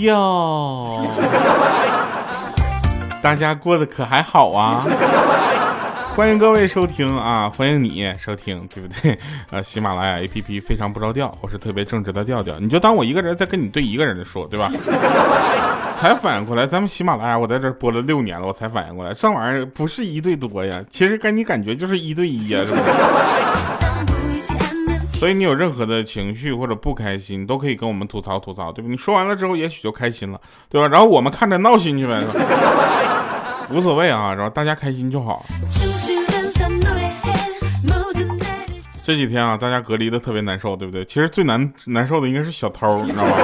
跳。大家过得可还好啊？欢迎各位收听啊！欢迎你收听，对不对？呃，喜马拉雅 APP 非常不着调，我是特别正直的调调，你就当我一个人在跟你对一个人的说，对吧？才反应过来，咱们喜马拉雅我在这播了六年了，我才反应过来，这玩意儿不是一对多呀，其实跟你感觉就是一对一呀，是不是？所以你有任何的情绪或者不开心，都可以跟我们吐槽吐槽，对吧？你说完了之后，也许就开心了，对吧？然后我们看着闹心去呗，无所谓啊，然后大家开心就好。这几天啊，大家隔离的特别难受，对不对？其实最难难受的应该是小偷，你知道吧？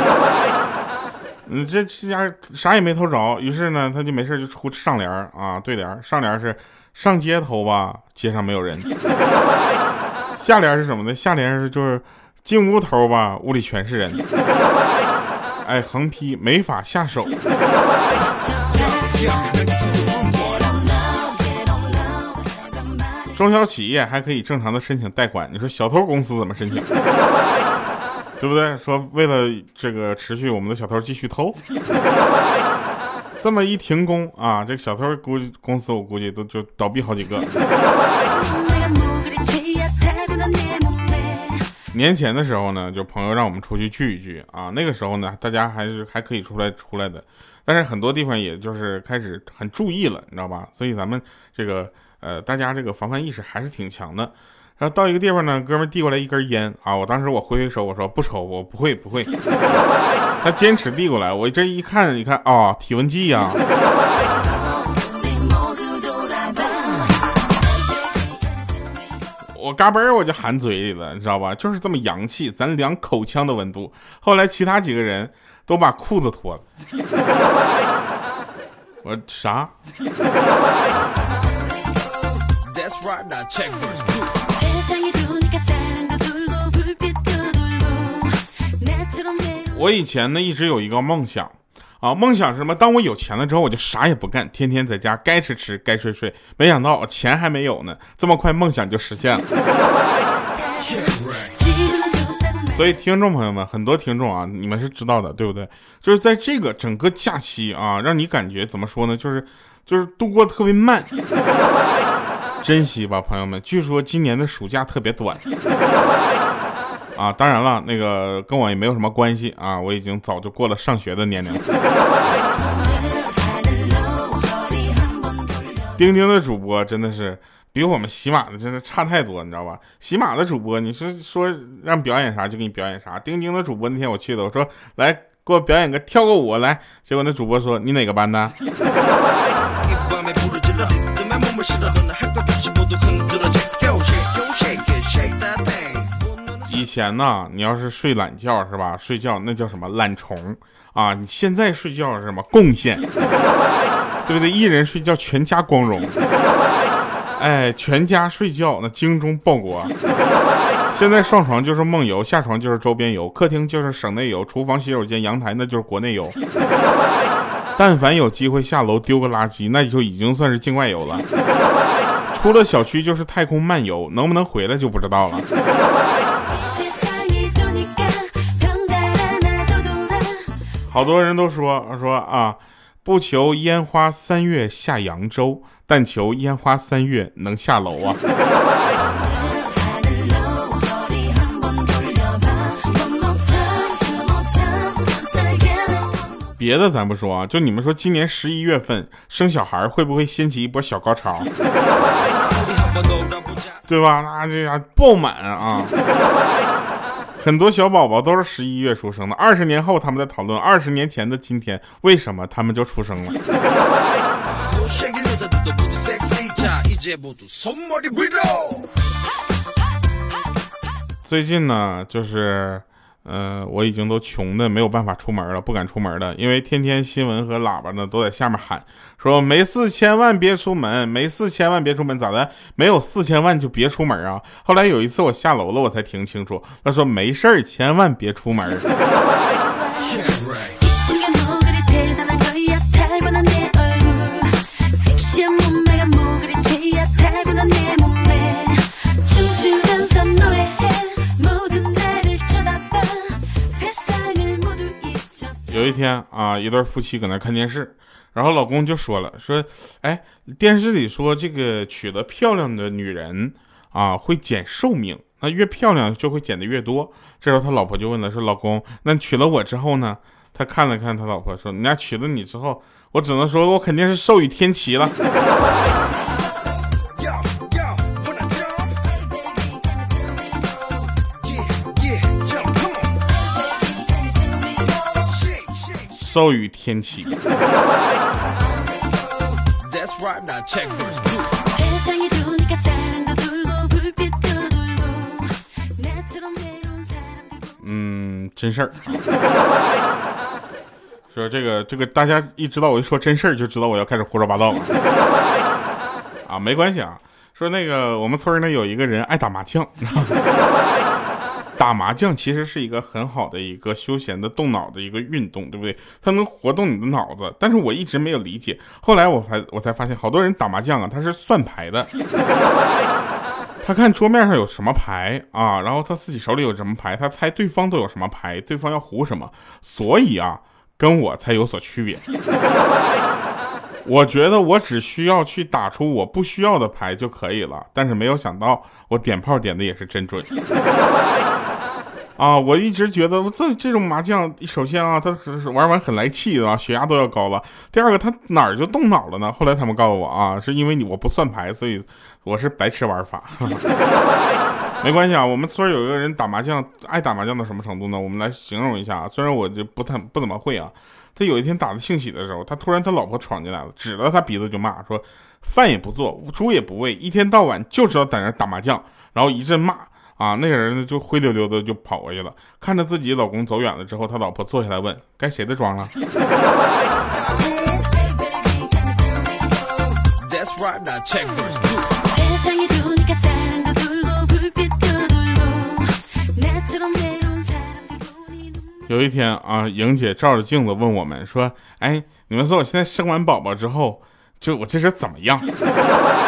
嗯，这这家啥也没偷着，于是呢，他就没事就出上联啊，对联上联是上街头吧，街上没有人。下联是什么呢？下联是就是进屋头吧，屋里全是人。哎，横批没法下手。中小企业还可以正常的申请贷款，你说小偷公司怎么申请？对不对？说为了这个持续我们的小偷继续偷，这么一停工啊，这个小偷估计公司我估计都就倒闭好几个。年前的时候呢，就朋友让我们出去聚一聚啊。那个时候呢，大家还是还可以出来出来的，但是很多地方也就是开始很注意了，你知道吧？所以咱们这个呃，大家这个防范意识还是挺强的。然后到一个地方呢，哥们递过来一根烟啊，我当时我挥挥手，我说不抽，我不会不会。他坚持递过来，我这一看，你看啊，体温计呀。我嘎嘣我就含嘴里了，你知道吧？就是这么洋气，咱量口腔的温度。后来其他几个人都把裤子脱了。我啥？我以前呢一直有一个梦想。啊，梦想是什么？当我有钱了之后，我就啥也不干，天天在家该吃吃，该睡睡。没想到钱还没有呢，这么快梦想就实现了。所以听众朋友们，很多听众啊，你们是知道的，对不对？就是在这个整个假期啊，让你感觉怎么说呢？就是就是度过特别慢，珍惜吧，朋友们。据说今年的暑假特别短。啊，当然了，那个跟我也没有什么关系啊，我已经早就过了上学的年龄。钉钉的主播真的是比我们喜马的真的差太多，你知道吧？喜马的主播，你是说让表演啥就给你表演啥。钉钉的主播那天我去的，我说来给我表演个跳个舞来，结果那主播说你哪个班的？前呢，你要是睡懒觉是吧？睡觉那叫什么懒虫啊？你现在睡觉是什么贡献？对不对？一人睡觉全家光荣。哎，全家睡觉那精忠报国。现在上床就是梦游，下床就是周边游，客厅就是省内游，厨房、洗手间、阳台那就是国内游。但凡有机会下楼丢个垃圾，那就已经算是境外游了。出了小区就是太空漫游，能不能回来就不知道了。好多人都说说啊，不求烟花三月下扬州，但求烟花三月能下楼啊。别的咱不说啊，就你们说今年十一月份生小孩会不会掀起一波小高潮？对吧？那这样爆满啊！很多小宝宝都是十一月出生的，二十年后他们在讨论二十年前的今天为什么他们就出生了。最近呢，就是。嗯，我已经都穷的没有办法出门了，不敢出门了，因为天天新闻和喇叭呢都在下面喊，说没四千万别出门，没四千万别出门，咋的？没有四千万就别出门啊？后来有一次我下楼了，我才听清楚，他说没事，千万别出门。一天啊，一对夫妻搁那看电视，然后老公就说了，说，哎，电视里说这个娶了漂亮的女人啊会减寿命，那越漂亮就会减的越多。这时候他老婆就问了，说，老公，那娶了我之后呢？他看了看他老婆，说，你家娶了你之后，我只能说我肯定是寿与天齐了。寿与天气。嗯，真事儿。说这个这个，大家一知道我一说真事儿，就知道我要开始胡说八道了。啊，没关系啊。说那个我们村呢有一个人爱打麻将。打麻将其实是一个很好的一个休闲的动脑的一个运动，对不对？它能活动你的脑子。但是我一直没有理解，后来我才我才发现，好多人打麻将啊，他是算牌的。他看桌面上有什么牌啊，然后他自己手里有什么牌，他猜对方都有什么牌，对方要胡什么，所以啊，跟我才有所区别。我觉得我只需要去打出我不需要的牌就可以了，但是没有想到我点炮点的也是真准。啊，我一直觉得这这种麻将，首先啊，他玩完很来气的啊，血压都要高了。第二个，他哪儿就动脑了呢？后来他们告诉我啊，是因为你我不算牌，所以我是白痴玩法。没关系啊，我们村有一个人打麻将，爱打麻将到什么程度呢？我们来形容一下啊，虽然我就不太不怎么会啊。他有一天打的兴起的时候，他突然他老婆闯进来了，指着他鼻子就骂说：“饭也不做，猪也不喂，一天到晚就知道在那打麻将。”然后一阵骂。啊，那个人呢就灰溜溜的就跑过去了，看着自己老公走远了之后，他老婆坐下来问：“该谁的妆了？”有一天啊，莹姐照着镜子问我们说：“哎，你们说我现在生完宝宝之后，就我这身怎么样？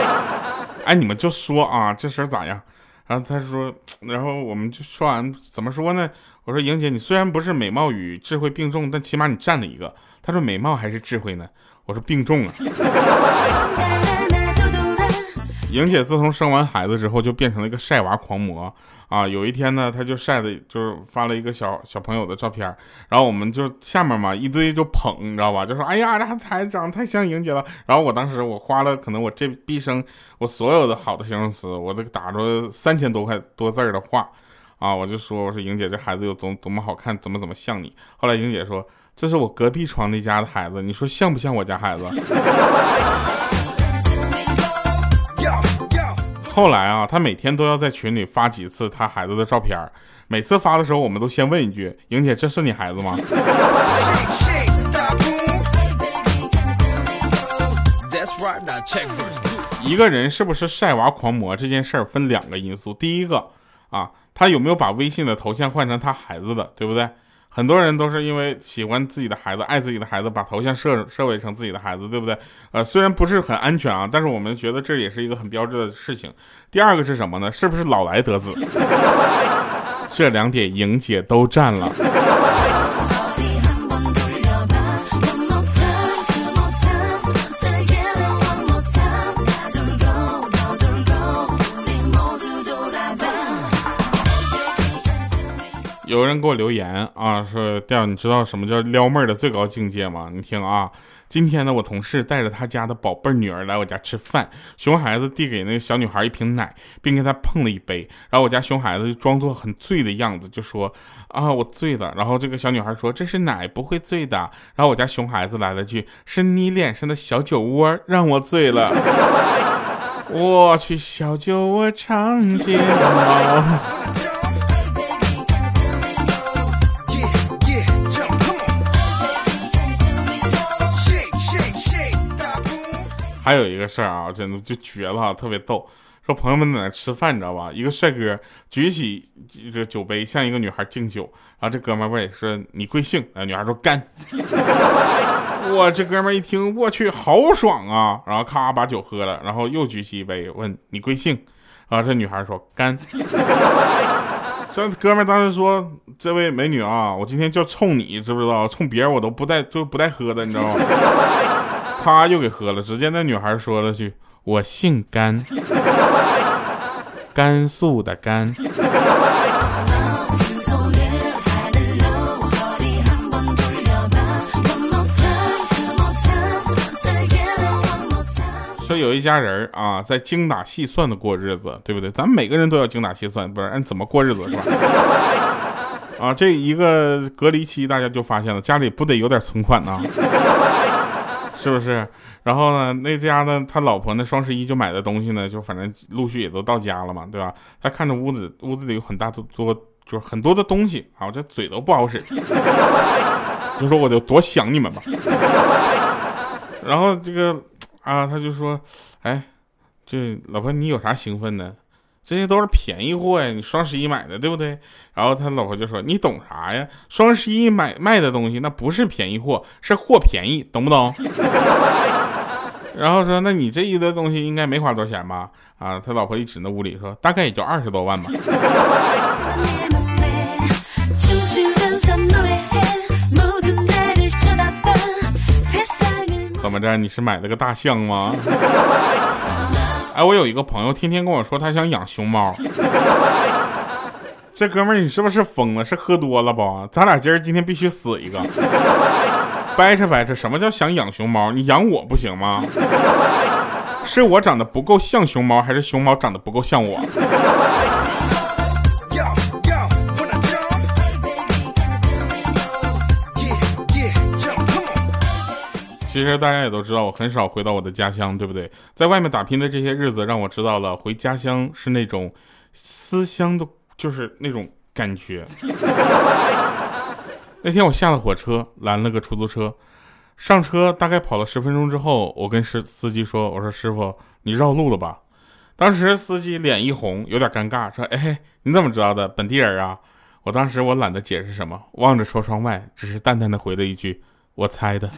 哎，你们就说啊，这身咋样？”然后他说，然后我们就说完，怎么说呢？我说莹姐，你虽然不是美貌与智慧并重，但起码你占了一个。他说美貌还是智慧呢？我说并重啊。莹姐自从生完孩子之后，就变成了一个晒娃狂魔啊！有一天呢，她就晒的，就是发了一个小小朋友的照片，然后我们就下面嘛一堆就捧，你知道吧？就说哎呀，这孩子长得太像莹姐了。然后我当时我花了可能我这毕生我所有的好的形容词，我都打出三千多块多字的话啊！我就说我说莹姐这孩子有多多么好看，怎么怎么像你。后来莹姐说这是我隔壁床那家的孩子，你说像不像我家孩子？后来啊，他每天都要在群里发几次他孩子的照片每次发的时候，我们都先问一句：“莹姐，这是你孩子吗？”一个人是不是晒娃狂魔这件事儿分两个因素，第一个啊，他有没有把微信的头像换成他孩子的，对不对？很多人都是因为喜欢自己的孩子，爱自己的孩子，把头像设设为成自己的孩子，对不对？呃，虽然不是很安全啊，但是我们觉得这也是一个很标志的事情。第二个是什么呢？是不是老来得子？这两点莹姐都占了。有人给我留言啊，说调，你知道什么叫撩妹的最高境界吗？你听啊，今天呢，我同事带着他家的宝贝女儿来我家吃饭，熊孩子递给那个小女孩一瓶奶，并给她碰了一杯，然后我家熊孩子就装作很醉的样子，就说啊，我醉了。然后这个小女孩说这是奶，不会醉的。然后我家熊孩子来了句，是你脸上的小酒窝让我醉了。我去，小酒窝长睫毛。还有一个事儿啊，真的就绝了，特别逗。说朋友们在那吃饭，你知道吧？一个帅哥举起这酒杯向一个女孩敬酒，然后这哥们问说：“你贵姓？”啊，女孩说：“干。”哇，这哥们一听，我去，好爽啊！然后咔把酒喝了，然后又举起一杯问：“你贵姓？”啊，这女孩说：“干。”这哥们当时说：“这位美女啊，我今天就冲你，知不知道？冲别人我都不带，就不带喝的，你知道吗？”啪，又给喝了。只见那女孩说了句：“我姓甘，甘肃的甘。”说有一家人啊，在精打细算的过日子，对不对？咱们每个人都要精打细算，不然怎么过日子是吧？啊，这一个隔离期，大家就发现了，家里不得有点存款呢，是不是？然后呢，那家呢，他老婆呢，双十一就买的东西呢，就反正陆续也都到家了嘛，对吧？他看着屋子，屋子里有很大的多，就是很多的东西啊，我这嘴都不好使，就说我就多想你们吧。然后这个。啊，他就说，哎，这老婆你有啥兴奋的？这些都是便宜货呀，你双十一买的，对不对？然后他老婆就说，你懂啥呀？双十一买卖的东西那不是便宜货，是货便宜，懂不懂？然后说，那你这一堆东西应该没花多少钱吧？啊，他老婆一指那屋里说，大概也就二十多万吧。怎么着？你是买了个大象吗？哎，我有一个朋友，天天跟我说他想养熊猫。这哥们儿，你是不是疯了？是喝多了吧？咱俩今儿今天必须死一个。掰扯掰扯，什么叫想养熊猫？你养我不行吗？是我长得不够像熊猫，还是熊猫长得不够像我？其实大家也都知道，我很少回到我的家乡，对不对？在外面打拼的这些日子，让我知道了回家乡是那种思乡的，就是那种感觉。那天我下了火车，拦了个出租车，上车大概跑了十分钟之后，我跟司司机说：“我说师傅，你绕路了吧？”当时司机脸一红，有点尴尬，说：“哎，你怎么知道的？本地人啊？”我当时我懒得解释什么，望着车窗外，只是淡淡的回了一句。我猜的。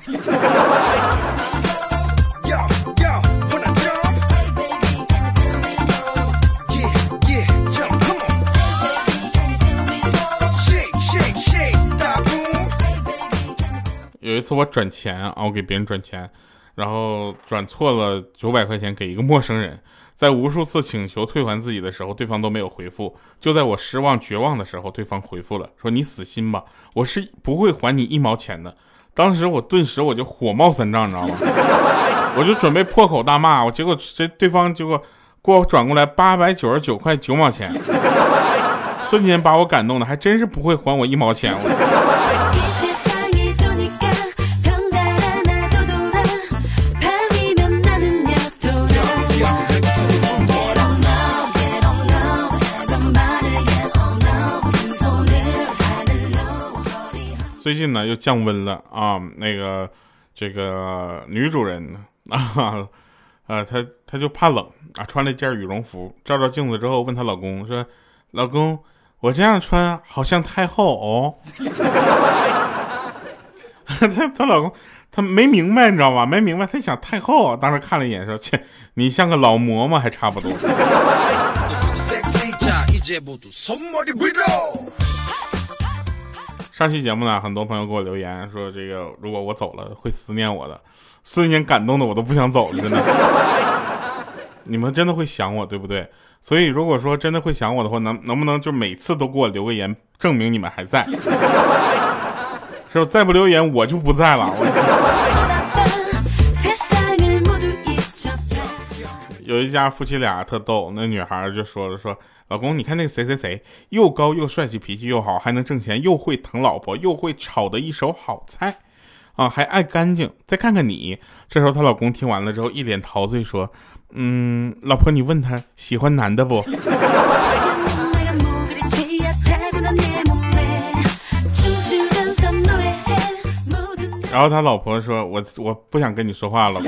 有一次我转钱啊，我给别人转钱，然后转错了九百块钱给一个陌生人，在无数次请求退还自己的时候，对方都没有回复。就在我失望绝望的时候，对方回复了，说：“你死心吧，我是不会还你一毛钱的。”当时我顿时我就火冒三丈，你知道吗？我就准备破口大骂，我结果这对方结果给我转过来八百九十九块九毛钱，瞬间把我感动的，还真是不会还我一毛钱我。最近呢又降温了啊，那个这个女主人 啊，呃，她她就怕冷啊，穿了一件羽绒服，照照镜子之后问她老公说：“老公，我这样穿好像太后哦。”她她老公他没明白，你知道吗？没明白，他想太后，当时看了一眼说：“切，你像个老嬷嬷还差不多。”上期节目呢，很多朋友给我留言说，这个如果我走了会思念我的，瞬间感动的我都不想走了，真的。你们真的会想我，对不对？所以如果说真的会想我的话，能能不能就每次都给我留个言，证明你们还在？是不？再不留言，我就不在了。有一家夫妻俩特逗，那女孩就说了说。老公，你看那个谁谁谁，又高又帅气，脾气又好，还能挣钱，又会疼老婆，又会炒的一手好菜，啊，还爱干净。再看看你，这时候她老公听完了之后，一脸陶醉说：“嗯，老婆，你问他喜欢男的不？”然后他老婆说：“我我不想跟你说话了，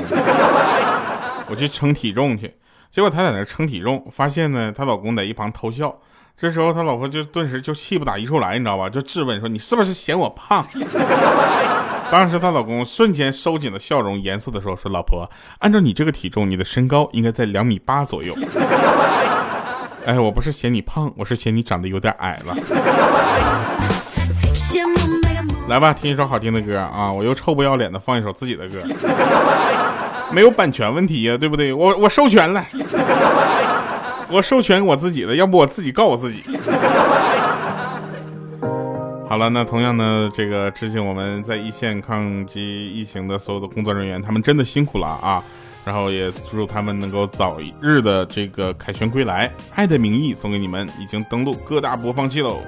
我去称体重去。”结果她在那称体重，发现呢，她老公在一旁偷笑。这时候她老婆就顿时就气不打一处来，你知道吧？就质问说：“你是不是嫌我胖？” 当时她老公瞬间收紧了笑容，严肃的说：“说老婆，按照你这个体重，你的身高应该在两米八左右。”哎，我不是嫌你胖，我是嫌你长得有点矮了。来吧，听一首好听的歌啊！我又臭不要脸的放一首自己的歌，没有版权问题呀，对不对？我我授权了，我授权我自己的，要不我自己告我自己。好了，那同样呢，这个致敬我们在一线抗击疫情的所有的工作人员，他们真的辛苦了啊！然后也祝他们能够早日的这个凯旋归来。爱的名义送给你们，已经登录各大播放器喽。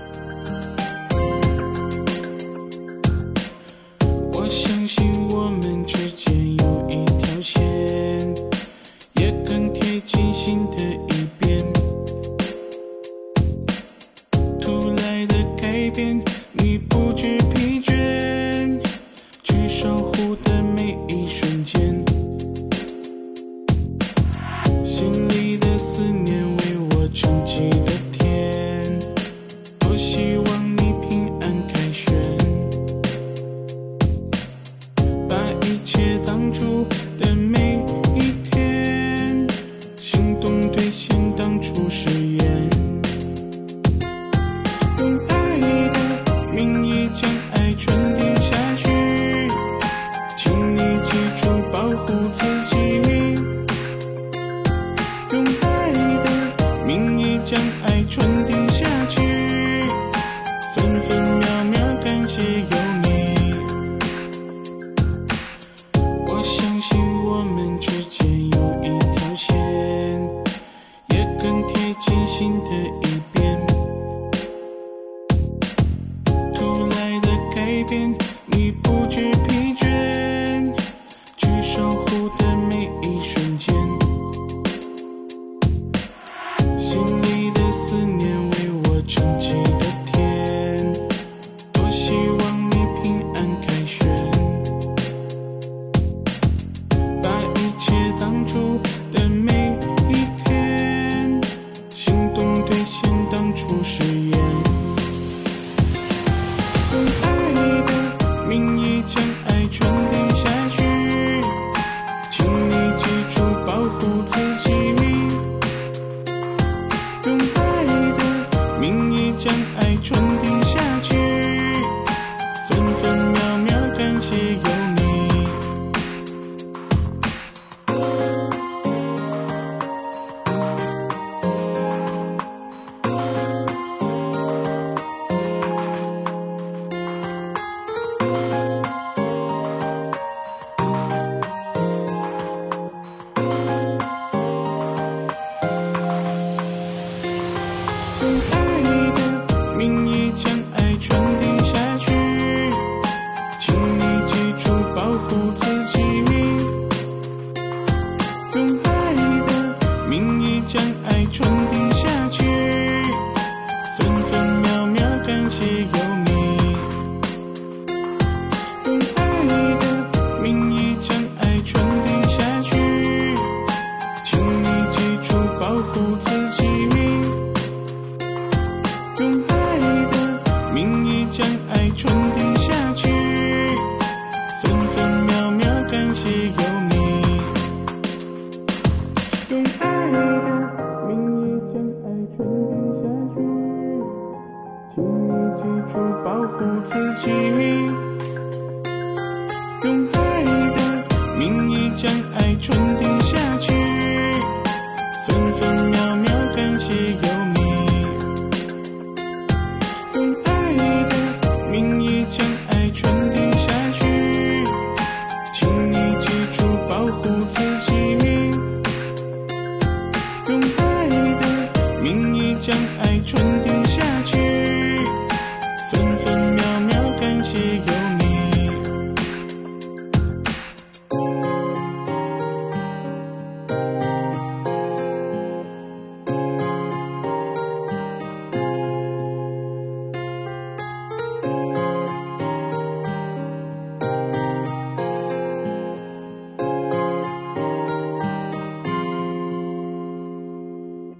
ocean